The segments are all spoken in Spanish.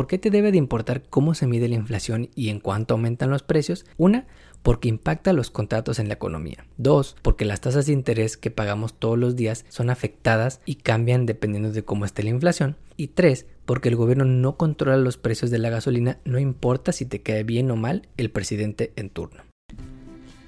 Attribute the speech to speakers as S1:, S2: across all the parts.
S1: ¿Por qué te debe de importar cómo se mide la inflación y en cuánto aumentan los precios? Una, porque impacta los contratos en la economía. Dos, porque las tasas de interés que pagamos todos los días son afectadas y cambian dependiendo de cómo esté la inflación. Y tres, porque el gobierno no controla los precios de la gasolina, no importa si te cae bien o mal el presidente en turno.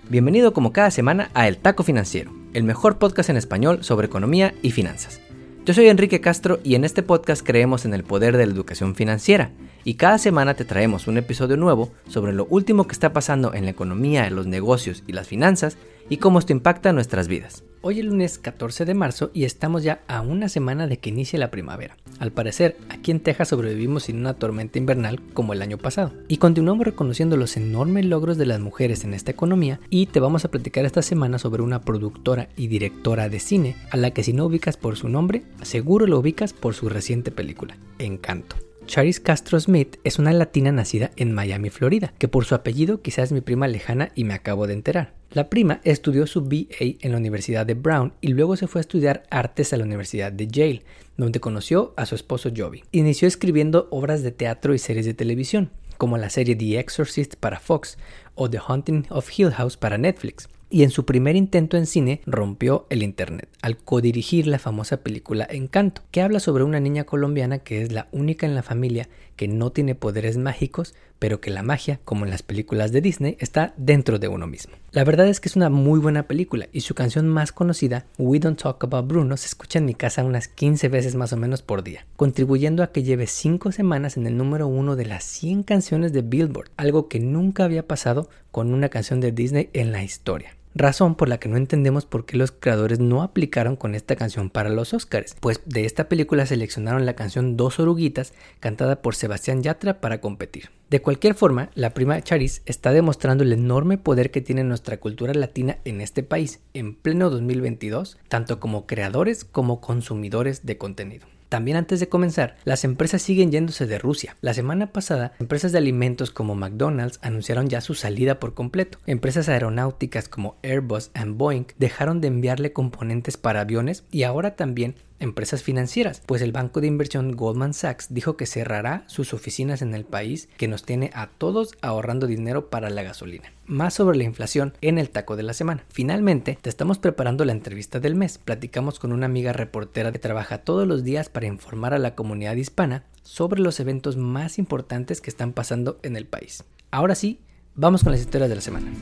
S1: Bienvenido como cada semana a El Taco Financiero, el mejor podcast en español sobre economía y finanzas. Yo soy Enrique Castro y en este podcast creemos en el poder de la educación financiera y cada semana te traemos un episodio nuevo sobre lo último que está pasando en la economía, los negocios y las finanzas y cómo esto impacta nuestras vidas. Hoy es lunes 14 de marzo y estamos ya a una semana de que inicie la primavera. Al parecer, aquí en Texas sobrevivimos sin una tormenta invernal como el año pasado. Y continuamos reconociendo los enormes logros de las mujeres en esta economía y te vamos a platicar esta semana sobre una productora y directora de cine a la que si no ubicas por su nombre, seguro lo ubicas por su reciente película, Encanto. Charis Castro Smith es una latina nacida en Miami, Florida, que por su apellido quizás es mi prima lejana y me acabo de enterar. La prima estudió su BA en la Universidad de Brown y luego se fue a estudiar artes a la Universidad de Yale, donde conoció a su esposo Joby. Inició escribiendo obras de teatro y series de televisión, como la serie The Exorcist para Fox o The Haunting of Hill House para Netflix y en su primer intento en cine rompió el Internet al codirigir la famosa película Encanto, que habla sobre una niña colombiana que es la única en la familia que no tiene poderes mágicos, pero que la magia, como en las películas de Disney, está dentro de uno mismo. La verdad es que es una muy buena película y su canción más conocida, We Don't Talk About Bruno, se escucha en mi casa unas 15 veces más o menos por día, contribuyendo a que lleve 5 semanas en el número 1 de las 100 canciones de Billboard, algo que nunca había pasado con una canción de Disney en la historia razón por la que no entendemos por qué los creadores no aplicaron con esta canción para los Oscars, pues de esta película seleccionaron la canción Dos Oruguitas, cantada por Sebastián Yatra para competir. De cualquier forma, la prima Charis está demostrando el enorme poder que tiene nuestra cultura latina en este país, en pleno 2022, tanto como creadores como consumidores de contenido. También antes de comenzar, las empresas siguen yéndose de Rusia. La semana pasada, empresas de alimentos como McDonald's anunciaron ya su salida por completo. Empresas aeronáuticas como Airbus y Boeing dejaron de enviarle componentes para aviones y ahora también empresas financieras, pues el banco de inversión Goldman Sachs dijo que cerrará sus oficinas en el país que nos tiene a todos ahorrando dinero para la gasolina. Más sobre la inflación en el taco de la semana. Finalmente, te estamos preparando la entrevista del mes. Platicamos con una amiga reportera que trabaja todos los días para informar a la comunidad hispana sobre los eventos más importantes que están pasando en el país. Ahora sí, vamos con las historias de la semana.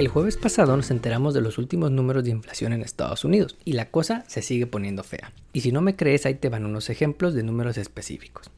S1: El jueves pasado nos enteramos de los últimos números de inflación en Estados Unidos y la cosa se sigue poniendo fea. Y si no me crees, ahí te van unos ejemplos de números específicos.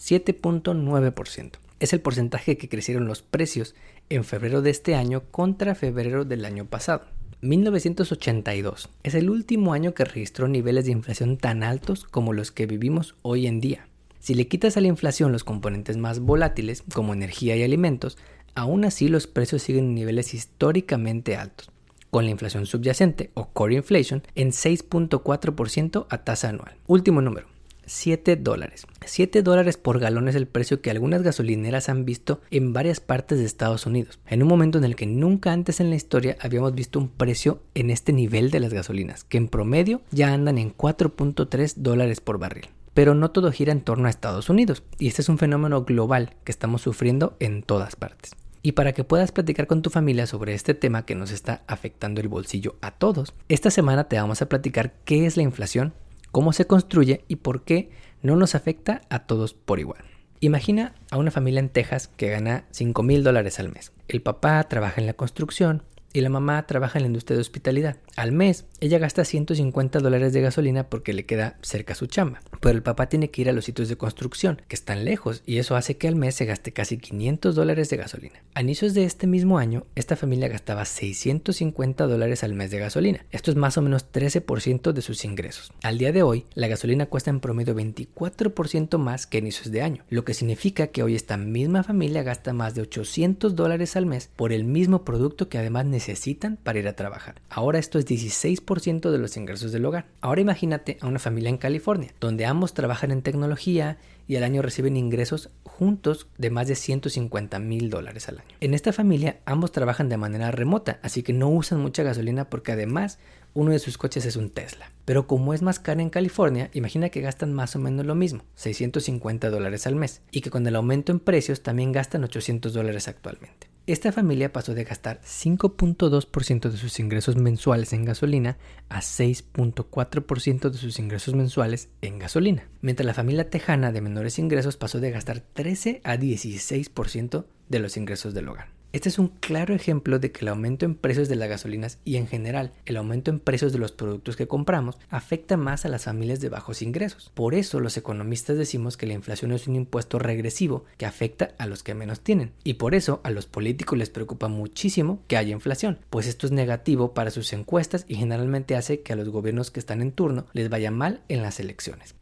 S1: 7.9%. Es el porcentaje que crecieron los precios en febrero de este año contra febrero del año pasado. 1982 es el último año que registró niveles de inflación tan altos como los que vivimos hoy en día. Si le quitas a la inflación los componentes más volátiles, como energía y alimentos, Aún así, los precios siguen en niveles históricamente altos, con la inflación subyacente o core inflation en 6.4% a tasa anual. Último número. 7 dólares. 7 dólares por galón es el precio que algunas gasolineras han visto en varias partes de Estados Unidos, en un momento en el que nunca antes en la historia habíamos visto un precio en este nivel de las gasolinas, que en promedio ya andan en 4.3 dólares por barril. Pero no todo gira en torno a Estados Unidos, y este es un fenómeno global que estamos sufriendo en todas partes. Y para que puedas platicar con tu familia sobre este tema que nos está afectando el bolsillo a todos, esta semana te vamos a platicar qué es la inflación, cómo se construye y por qué no nos afecta a todos por igual. Imagina a una familia en Texas que gana 5 mil dólares al mes. El papá trabaja en la construcción, y la mamá trabaja en la industria de hospitalidad. Al mes, ella gasta 150 dólares de gasolina porque le queda cerca su chamba. Pero el papá tiene que ir a los sitios de construcción, que están lejos, y eso hace que al mes se gaste casi 500 dólares de gasolina. A inicios de este mismo año, esta familia gastaba 650 dólares al mes de gasolina. Esto es más o menos 13% de sus ingresos. Al día de hoy, la gasolina cuesta en promedio 24% más que a inicios de año, lo que significa que hoy esta misma familia gasta más de 800 dólares al mes por el mismo producto que además necesita necesitan para ir a trabajar. Ahora esto es 16% de los ingresos del hogar. Ahora imagínate a una familia en California, donde ambos trabajan en tecnología y al año reciben ingresos juntos de más de 150 mil dólares al año. En esta familia ambos trabajan de manera remota, así que no usan mucha gasolina porque además uno de sus coches es un Tesla. Pero como es más caro en California, imagina que gastan más o menos lo mismo, 650 dólares al mes, y que con el aumento en precios también gastan 800 dólares actualmente. Esta familia pasó de gastar 5.2% de sus ingresos mensuales en gasolina a 6.4% de sus ingresos mensuales en gasolina, mientras la familia tejana de menores ingresos pasó de gastar 13 a 16% de los ingresos del hogar. Este es un claro ejemplo de que el aumento en precios de las gasolinas y en general el aumento en precios de los productos que compramos afecta más a las familias de bajos ingresos. Por eso los economistas decimos que la inflación es un impuesto regresivo que afecta a los que menos tienen. Y por eso a los políticos les preocupa muchísimo que haya inflación, pues esto es negativo para sus encuestas y generalmente hace que a los gobiernos que están en turno les vaya mal en las elecciones.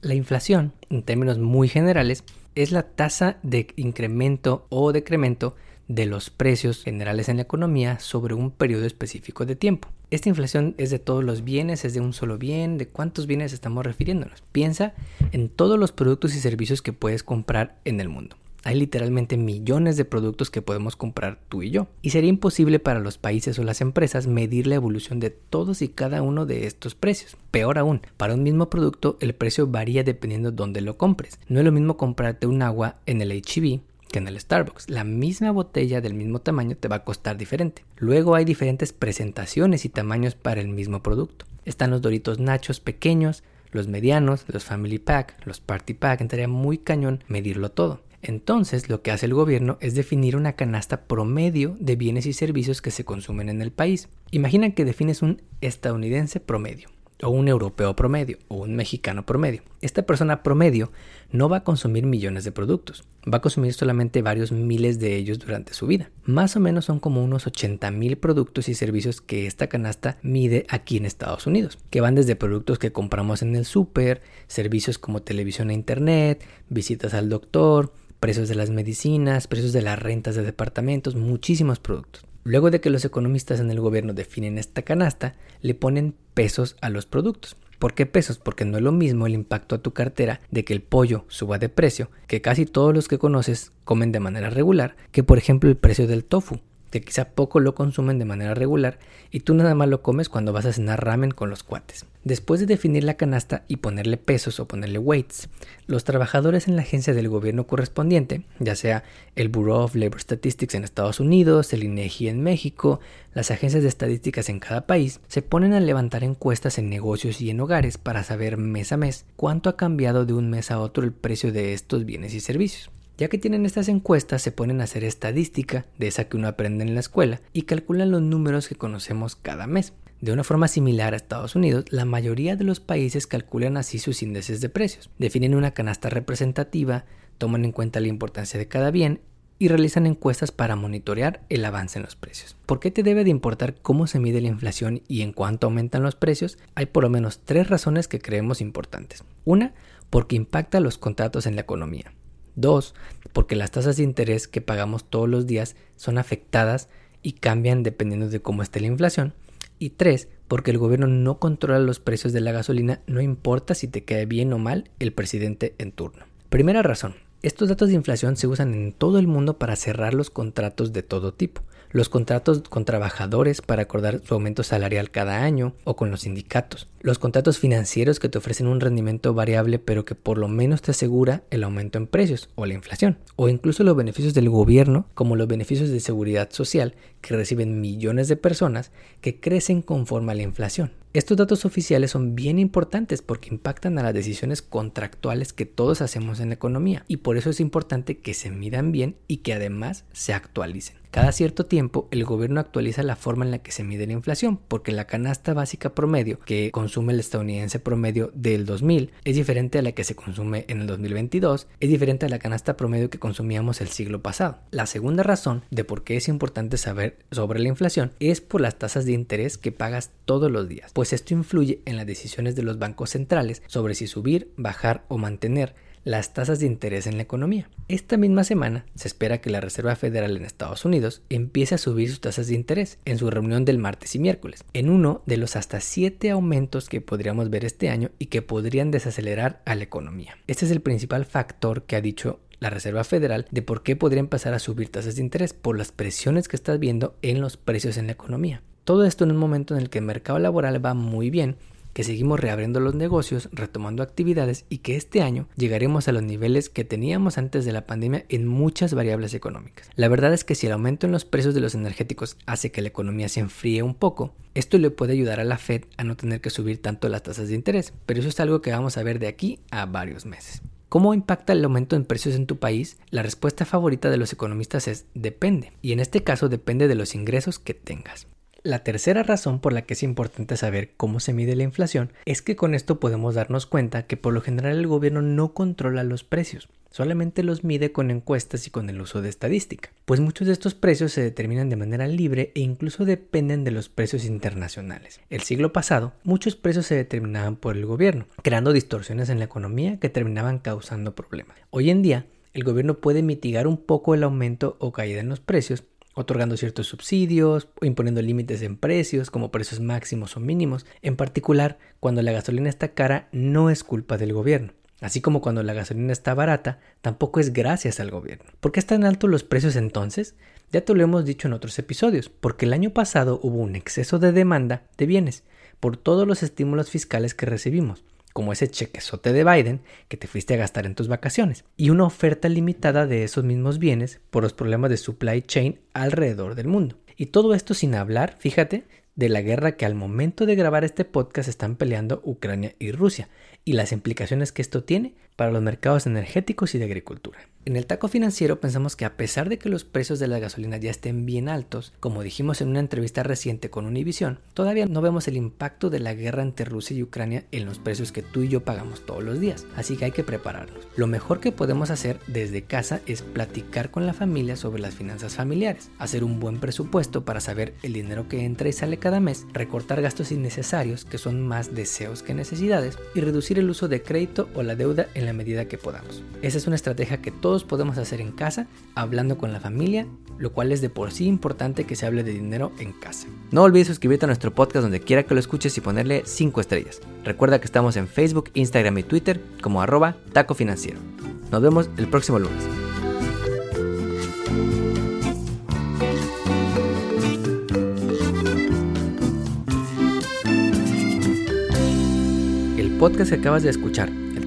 S1: La inflación, en términos muy generales, es la tasa de incremento o decremento de los precios generales en la economía sobre un periodo específico de tiempo. Esta inflación es de todos los bienes, es de un solo bien, de cuántos bienes estamos refiriéndonos. Piensa en todos los productos y servicios que puedes comprar en el mundo. Hay literalmente millones de productos que podemos comprar tú y yo. Y sería imposible para los países o las empresas medir la evolución de todos y cada uno de estos precios. Peor aún, para un mismo producto el precio varía dependiendo de dónde lo compres. No es lo mismo comprarte un agua en el HB que en el Starbucks. La misma botella del mismo tamaño te va a costar diferente. Luego hay diferentes presentaciones y tamaños para el mismo producto. Están los Doritos Nachos pequeños, los medianos, los Family Pack, los Party Pack. Entraría muy cañón medirlo todo. Entonces lo que hace el gobierno es definir una canasta promedio de bienes y servicios que se consumen en el país. Imagina que defines un estadounidense promedio o un europeo promedio o un mexicano promedio. Esta persona promedio no va a consumir millones de productos, va a consumir solamente varios miles de ellos durante su vida. Más o menos son como unos 80 mil productos y servicios que esta canasta mide aquí en Estados Unidos, que van desde productos que compramos en el súper, servicios como televisión e internet, visitas al doctor, precios de las medicinas, precios de las rentas de departamentos, muchísimos productos. Luego de que los economistas en el gobierno definen esta canasta, le ponen pesos a los productos. ¿Por qué pesos? Porque no es lo mismo el impacto a tu cartera de que el pollo suba de precio, que casi todos los que conoces comen de manera regular, que por ejemplo el precio del tofu que quizá poco lo consumen de manera regular y tú nada más lo comes cuando vas a cenar ramen con los cuates. Después de definir la canasta y ponerle pesos o ponerle weights, los trabajadores en la agencia del gobierno correspondiente, ya sea el Bureau of Labor Statistics en Estados Unidos, el INEGI en México, las agencias de estadísticas en cada país, se ponen a levantar encuestas en negocios y en hogares para saber mes a mes cuánto ha cambiado de un mes a otro el precio de estos bienes y servicios. Ya que tienen estas encuestas, se ponen a hacer estadística de esa que uno aprende en la escuela y calculan los números que conocemos cada mes. De una forma similar a Estados Unidos, la mayoría de los países calculan así sus índices de precios. Definen una canasta representativa, toman en cuenta la importancia de cada bien y realizan encuestas para monitorear el avance en los precios. ¿Por qué te debe de importar cómo se mide la inflación y en cuánto aumentan los precios? Hay por lo menos tres razones que creemos importantes. Una, porque impacta los contratos en la economía. Dos, porque las tasas de interés que pagamos todos los días son afectadas y cambian dependiendo de cómo esté la inflación. Y tres, porque el gobierno no controla los precios de la gasolina, no importa si te queda bien o mal el presidente en turno. Primera razón, estos datos de inflación se usan en todo el mundo para cerrar los contratos de todo tipo los contratos con trabajadores para acordar su aumento salarial cada año o con los sindicatos, los contratos financieros que te ofrecen un rendimiento variable pero que por lo menos te asegura el aumento en precios o la inflación, o incluso los beneficios del gobierno como los beneficios de seguridad social que reciben millones de personas que crecen conforme a la inflación. Estos datos oficiales son bien importantes porque impactan a las decisiones contractuales que todos hacemos en la economía y por eso es importante que se midan bien y que además se actualicen. Cada cierto tiempo el gobierno actualiza la forma en la que se mide la inflación, porque la canasta básica promedio que consume el estadounidense promedio del 2000 es diferente a la que se consume en el 2022, es diferente a la canasta promedio que consumíamos el siglo pasado. La segunda razón de por qué es importante saber sobre la inflación es por las tasas de interés que pagas todos los días, pues esto influye en las decisiones de los bancos centrales sobre si subir, bajar o mantener las tasas de interés en la economía. Esta misma semana se espera que la Reserva Federal en Estados Unidos empiece a subir sus tasas de interés en su reunión del martes y miércoles, en uno de los hasta siete aumentos que podríamos ver este año y que podrían desacelerar a la economía. Este es el principal factor que ha dicho la Reserva Federal de por qué podría empezar a subir tasas de interés por las presiones que estás viendo en los precios en la economía. Todo esto en un momento en el que el mercado laboral va muy bien, que seguimos reabriendo los negocios, retomando actividades y que este año llegaremos a los niveles que teníamos antes de la pandemia en muchas variables económicas. La verdad es que si el aumento en los precios de los energéticos hace que la economía se enfríe un poco, esto le puede ayudar a la Fed a no tener que subir tanto las tasas de interés, pero eso es algo que vamos a ver de aquí a varios meses. ¿Cómo impacta el aumento en precios en tu país? La respuesta favorita de los economistas es depende, y en este caso depende de los ingresos que tengas. La tercera razón por la que es importante saber cómo se mide la inflación es que con esto podemos darnos cuenta que por lo general el gobierno no controla los precios, solamente los mide con encuestas y con el uso de estadística, pues muchos de estos precios se determinan de manera libre e incluso dependen de los precios internacionales. El siglo pasado, muchos precios se determinaban por el gobierno, creando distorsiones en la economía que terminaban causando problemas. Hoy en día, el gobierno puede mitigar un poco el aumento o caída en los precios otorgando ciertos subsidios imponiendo límites en precios como precios máximos o mínimos. En particular, cuando la gasolina está cara no es culpa del gobierno. Así como cuando la gasolina está barata, tampoco es gracias al gobierno. ¿Por qué están altos los precios entonces? Ya te lo hemos dicho en otros episodios, porque el año pasado hubo un exceso de demanda de bienes por todos los estímulos fiscales que recibimos, como ese chequezote de Biden que te fuiste a gastar en tus vacaciones, y una oferta limitada de esos mismos bienes por los problemas de supply chain alrededor del mundo. Y todo esto sin hablar, fíjate, de la guerra que al momento de grabar este podcast están peleando Ucrania y Rusia y las implicaciones que esto tiene para los mercados energéticos y de agricultura. En el taco financiero pensamos que a pesar de que los precios de la gasolina ya estén bien altos, como dijimos en una entrevista reciente con Univision, todavía no vemos el impacto de la guerra entre Rusia y Ucrania en los precios que tú y yo pagamos todos los días, así que hay que prepararnos. Lo mejor que podemos hacer desde casa es platicar con la familia sobre las finanzas familiares, hacer un buen presupuesto para saber el dinero que entra y sale cada mes, recortar gastos innecesarios que son más deseos que necesidades y reducir el uso de crédito o la deuda en la medida que podamos. Esa es una estrategia que todos podemos hacer en casa, hablando con la familia, lo cual es de por sí importante que se hable de dinero en casa. No olvides suscribirte a nuestro podcast donde quiera que lo escuches y ponerle 5 estrellas. Recuerda que estamos en Facebook, Instagram y Twitter como arroba taco financiero. Nos vemos el próximo lunes. El podcast que acabas de escuchar,